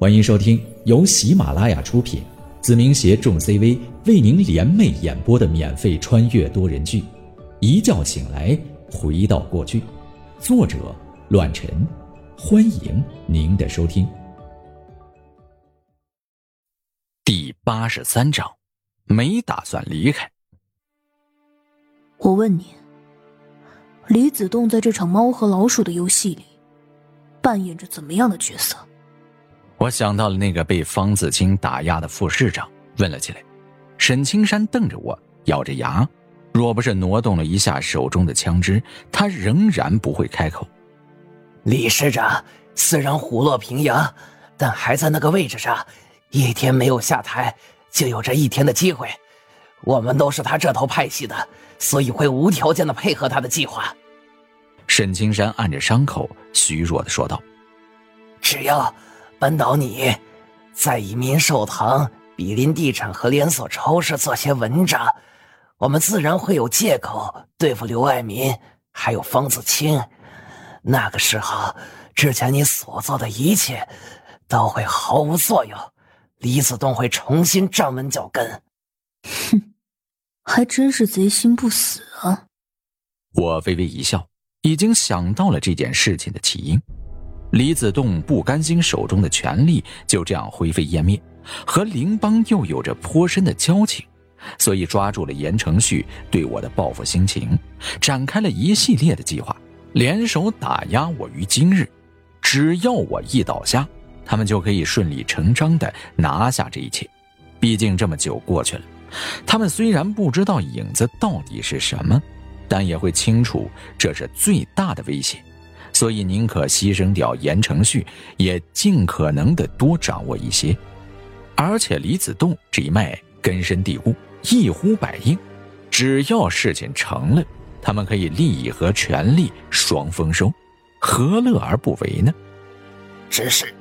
欢迎收听由喜马拉雅出品，子明携众 CV 为您联袂演播的免费穿越多人剧《一觉醒来回到过去》，作者：乱臣。欢迎您的收听。第八十三章，没打算离开。我问你，李子栋在这场猫和老鼠的游戏里，扮演着怎么样的角色？我想到了那个被方子清打压的副市长，问了起来。沈青山瞪着我，咬着牙，若不是挪动了一下手中的枪支，他仍然不会开口。李市长虽然虎落平阳，但还在那个位置上，一天没有下台，就有这一天的机会。我们都是他这头派系的，所以会无条件的配合他的计划。沈青山按着伤口，虚弱的说道：“只要……”扳倒你，在以民寿堂、比邻地产和连锁超市做些文章，我们自然会有借口对付刘爱民，还有方子清。那个时候，之前你所做的一切都会毫无作用，李子栋会重新站稳脚跟。哼，还真是贼心不死啊！我微微一笑，已经想到了这件事情的起因。李子栋不甘心手中的权力就这样灰飞烟灭，和林邦又有着颇深的交情，所以抓住了严承旭对我的报复心情，展开了一系列的计划，联手打压我于今日。只要我一倒下，他们就可以顺理成章地拿下这一切。毕竟这么久过去了，他们虽然不知道影子到底是什么，但也会清楚这是最大的威胁。所以宁可牺牲掉严承旭，也尽可能的多掌握一些。而且李子栋这一脉根深蒂固，一呼百应，只要事情成了，他们可以利益和权力双丰收，何乐而不为呢？只是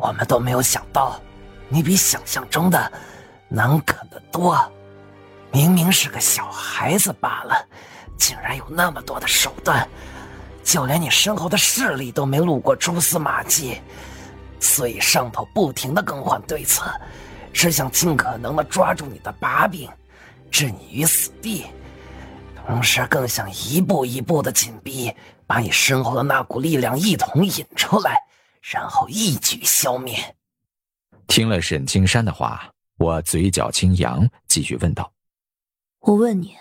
我们都没有想到，你比想象中的能啃得多。明明是个小孩子罢了，竟然有那么多的手段。就连你身后的势力都没露过蛛丝马迹，所以上头不停的更换对策，只想尽可能的抓住你的把柄，置你于死地，同时更想一步一步的紧逼，把你身后的那股力量一同引出来，然后一举消灭。听了沈青山的话，我嘴角轻扬，继续问道：“我问你，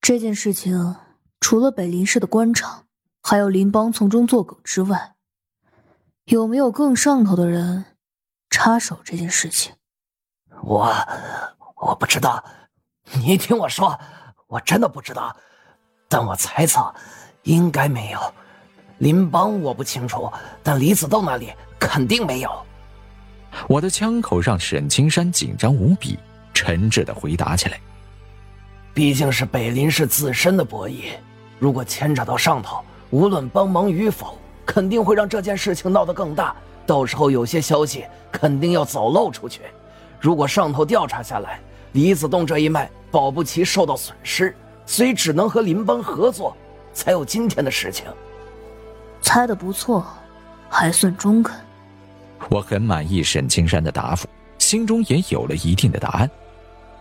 这件事情除了北林市的官场？”还有林邦从中作梗之外，有没有更上头的人插手这件事情？我我不知道，你听我说，我真的不知道，但我猜测应该没有。林邦我不清楚，但李子栋那里肯定没有。我的枪口让，沈青山紧张无比，沉滞的回答起来：“毕竟是北林市自身的博弈，如果牵扯到上头。”无论帮忙与否，肯定会让这件事情闹得更大。到时候有些消息肯定要走漏出去。如果上头调查下来，李子栋这一脉保不齐受到损失，所以只能和林邦合作，才有今天的事情。猜的不错，还算中肯。我很满意沈青山的答复，心中也有了一定的答案。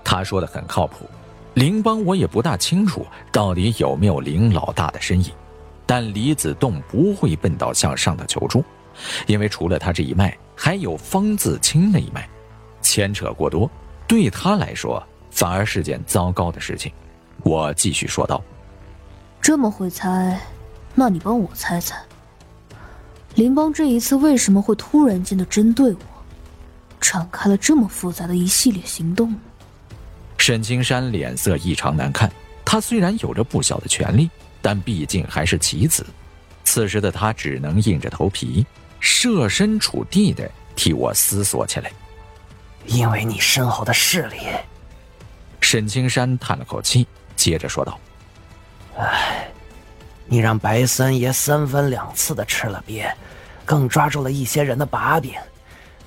他说的很靠谱。林邦我也不大清楚到底有没有林老大的身影。但李子栋不会笨到向上的求助，因为除了他这一脉，还有方自清那一脉，牵扯过多，对他来说反而是件糟糕的事情。我继续说道：“这么会猜，那你帮我猜猜，林邦这一次为什么会突然间的针对我，展开了这么复杂的一系列行动？”沈青山脸色异常难看，他虽然有着不小的权力。但毕竟还是棋子，此时的他只能硬着头皮，设身处地的替我思索起来。因为你身后的势力。沈青山叹了口气，接着说道：“唉，你让白三爷三番两次的吃了瘪，更抓住了一些人的把柄，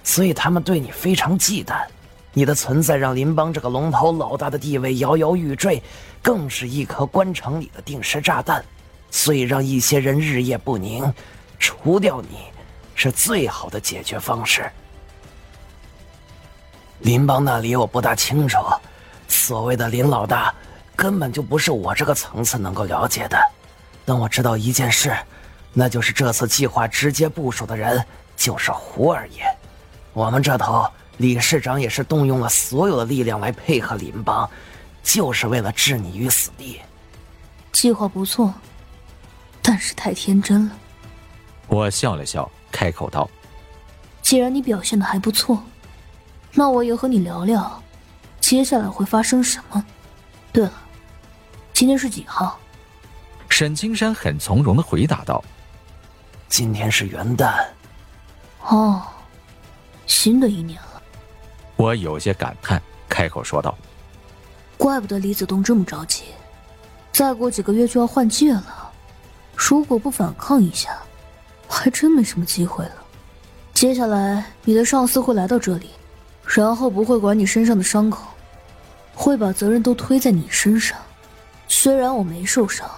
所以他们对你非常忌惮。你的存在让林邦这个龙头老大的地位摇摇欲坠。”更是一颗官场里的定时炸弹，所以让一些人日夜不宁。除掉你，是最好的解决方式。林邦那里我不大清楚，所谓的林老大，根本就不是我这个层次能够了解的。但我知道一件事，那就是这次计划直接部署的人就是胡二爷。我们这头理事长也是动用了所有的力量来配合林邦，就是为了置你于死地。计划不错，但是太天真了。我笑了笑，开口道：“既然你表现的还不错。”那我也和你聊聊，接下来会发生什么？对了，今天是几号？沈青山很从容的回答道：“今天是元旦。”哦，新的一年了。我有些感叹，开口说道：“怪不得李子东这么着急，再过几个月就要换届了。如果不反抗一下，还真没什么机会了。接下来，你的上司会来到这里。”然后不会管你身上的伤口，会把责任都推在你身上。虽然我没受伤，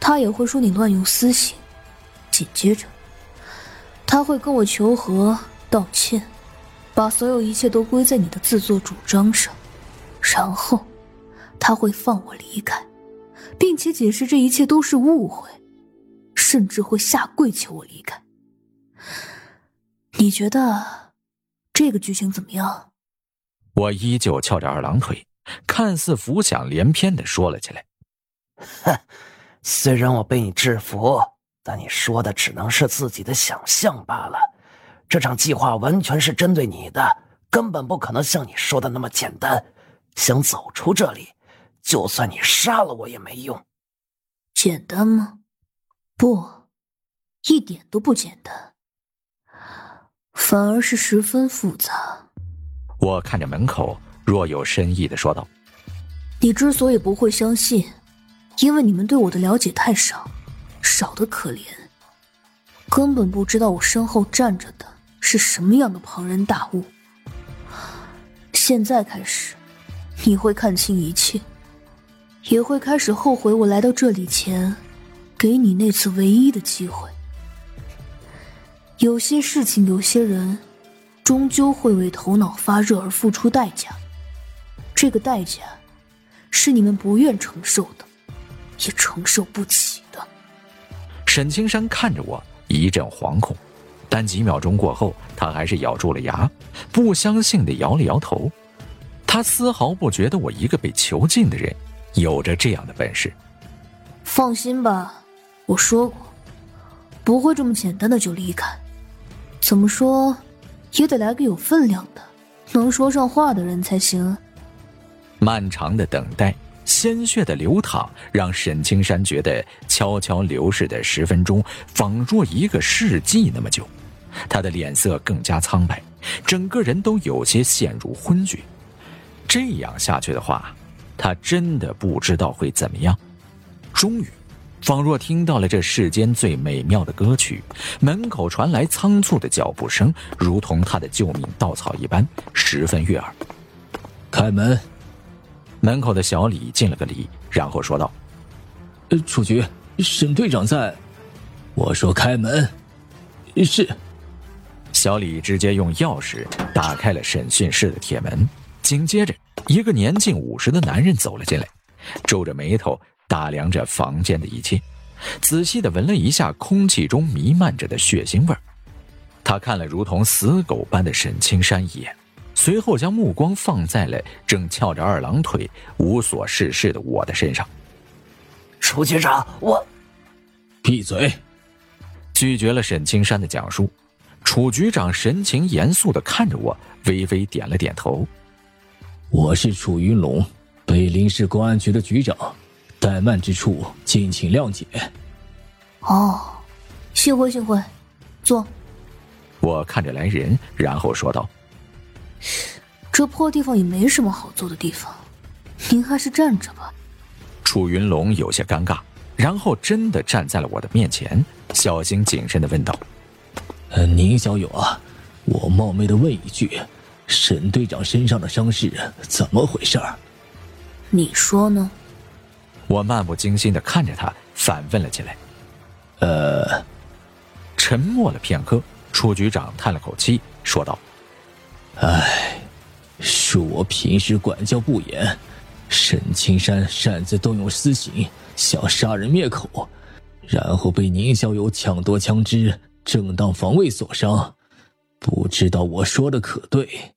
他也会说你乱用私刑。紧接着，他会跟我求和道歉，把所有一切都归在你的自作主张上。然后，他会放我离开，并且解释这一切都是误会，甚至会下跪求我离开。你觉得？这个剧情怎么样？我依旧翘着二郎腿，看似浮想联翩的说了起来。哼，虽然我被你制服，但你说的只能是自己的想象罢了。这场计划完全是针对你的，根本不可能像你说的那么简单。想走出这里，就算你杀了我也没用。简单吗？不，一点都不简单。反而是十分复杂。我看着门口，若有深意的说道：“你之所以不会相信，因为你们对我的了解太少，少的可怜，根本不知道我身后站着的是什么样的庞然大物。现在开始，你会看清一切，也会开始后悔我来到这里前，给你那次唯一的机会。”有些事情，有些人，终究会为头脑发热而付出代价。这个代价，是你们不愿承受的，也承受不起的。沈青山看着我，一阵惶恐，但几秒钟过后，他还是咬住了牙，不相信的摇了摇头。他丝毫不觉得我一个被囚禁的人，有着这样的本事。放心吧，我说过，不会这么简单的就离开。怎么说，也得来个有分量的、能说上话的人才行。漫长的等待，鲜血的流淌，让沈青山觉得悄悄流逝的十分钟，仿若一个世纪那么久。他的脸色更加苍白，整个人都有些陷入昏厥。这样下去的话，他真的不知道会怎么样。终于。仿若听到了这世间最美妙的歌曲，门口传来仓促的脚步声，如同他的救命稻草一般，十分悦耳。开门。门口的小李敬了个礼，然后说道：“呃，楚局，沈队长在。”我说：“开门。”是。小李直接用钥匙打开了审讯室的铁门，紧接着，一个年近五十的男人走了进来，皱着眉头。打量着房间的一切，仔细的闻了一下空气中弥漫着的血腥味儿。他看了如同死狗般的沈青山一眼，随后将目光放在了正翘着二郎腿、无所事事的我的身上。楚局长，我闭嘴！拒绝了沈青山的讲述。楚局长神情严肃的看着我，微微点了点头。我是楚云龙，北林市公安局的局长。怠慢之处，敬请谅解。哦，幸会幸会，坐。我看着来人，然后说道：“这破地方也没什么好坐的地方，您还是站着吧。”楚云龙有些尴尬，然后真的站在了我的面前，小心谨慎的问道：“宁小友啊，我冒昧的问一句，沈队长身上的伤势怎么回事？你说呢？”我漫不经心的看着他，反问了起来：“呃。”沉默了片刻，楚局长叹了口气，说道：“唉，恕我平时管教不严，沈青山擅自动用私刑，想杀人灭口，然后被宁小友抢夺枪支，正当防卫所伤。不知道我说的可对？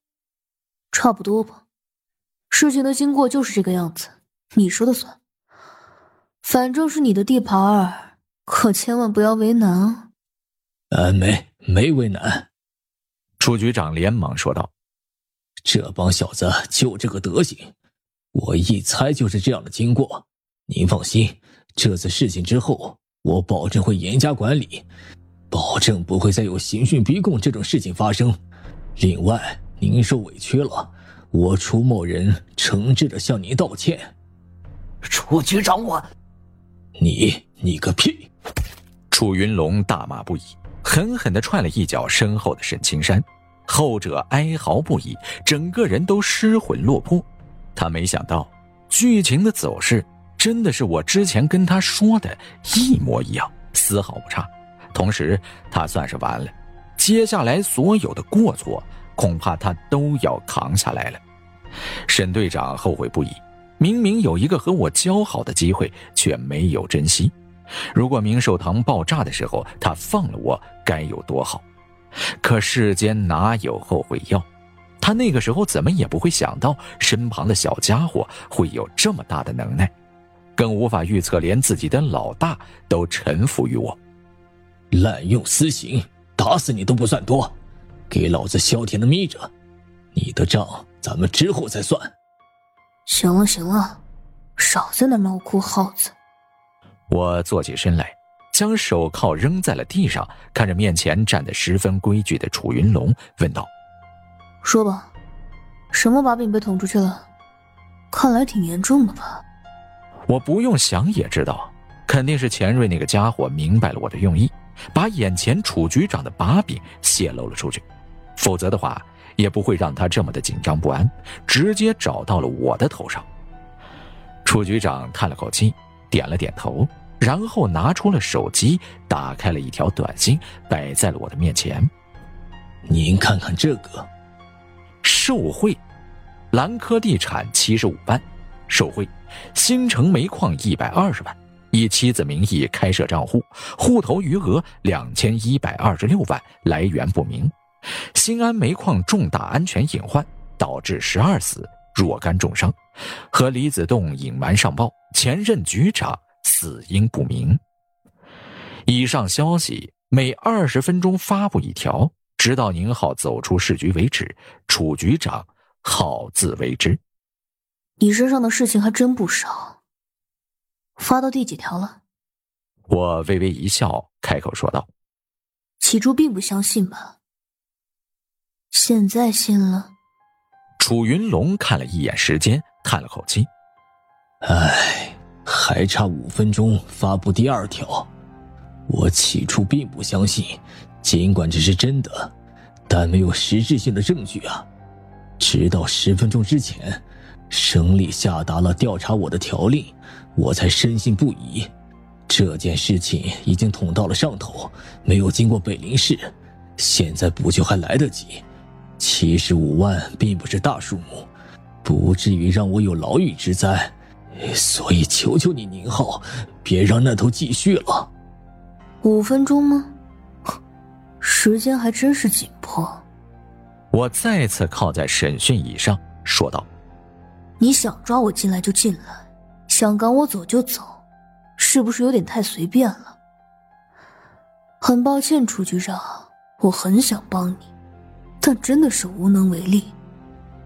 差不多吧。事情的经过就是这个样子，你说的算。反正是你的地盘儿，可千万不要为难啊。呃，没没为难。楚局长连忙说道：“这帮小子就这个德行，我一猜就是这样的经过。您放心，这次事情之后，我保证会严加管理，保证不会再有刑讯逼供这种事情发生。另外，您受委屈了，我楚某人诚挚的向您道歉。”楚局长，我，你你个屁！楚云龙大骂不已。狠狠的踹了一脚身后的沈青山，后者哀嚎不已，整个人都失魂落魄。他没想到，剧情的走势真的是我之前跟他说的一模一样，丝毫不差。同时，他算是完了，接下来所有的过错，恐怕他都要扛下来了。沈队长后悔不已，明明有一个和我交好的机会，却没有珍惜。如果明寿堂爆炸的时候他放了我，该有多好！可世间哪有后悔药？他那个时候怎么也不会想到，身旁的小家伙会有这么大的能耐，更无法预测连自己的老大都臣服于我。滥用私刑，打死你都不算多，给老子消停的眯着！你的账咱们之后再算。行了行了，少在那猫哭耗子。我坐起身来，将手铐扔在了地上，看着面前站得十分规矩的楚云龙，问道：“说吧，什么把柄被捅出去了？看来挺严重的吧？”我不用想也知道，肯定是钱瑞那个家伙明白了我的用意，把眼前楚局长的把柄泄露了出去，否则的话也不会让他这么的紧张不安，直接找到了我的头上。楚局长叹了口气。点了点头，然后拿出了手机，打开了一条短信，摆在了我的面前。您看看这个，受贿，兰科地产七十五万，受贿，新城煤矿一百二十万，以妻子名义开设账户，户头余额两千一百二十六万，来源不明。新安煤矿重大安全隐患，导致十二死。若干重伤，和李子栋隐瞒上报，前任局长死因不明。以上消息每二十分钟发布一条，直到宁浩走出市局为止。楚局长好自为之。你身上的事情还真不少。发到第几条了？我微微一笑，开口说道：“起初并不相信吧？现在信了。”楚云龙看了一眼时间，叹了口气：“唉，还差五分钟发布第二条。我起初并不相信，尽管这是真的，但没有实质性的证据啊。直到十分钟之前，省里下达了调查我的条令，我才深信不疑。这件事情已经捅到了上头，没有经过北林市，现在补救还来得及。”七十五万并不是大数目，不至于让我有牢狱之灾，所以求求你宁浩，别让那头继续了。五分钟吗？时间还真是紧迫。我再次靠在审讯椅上，说道：“你想抓我进来就进来，想赶我走就走，是不是有点太随便了？”很抱歉，楚局长，我很想帮你。但真的是无能为力。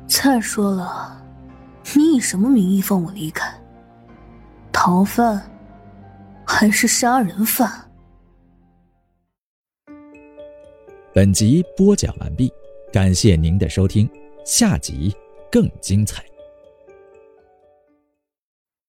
再说了，你以什么名义放我离开？逃犯，还是杀人犯？本集播讲完毕，感谢您的收听，下集更精彩。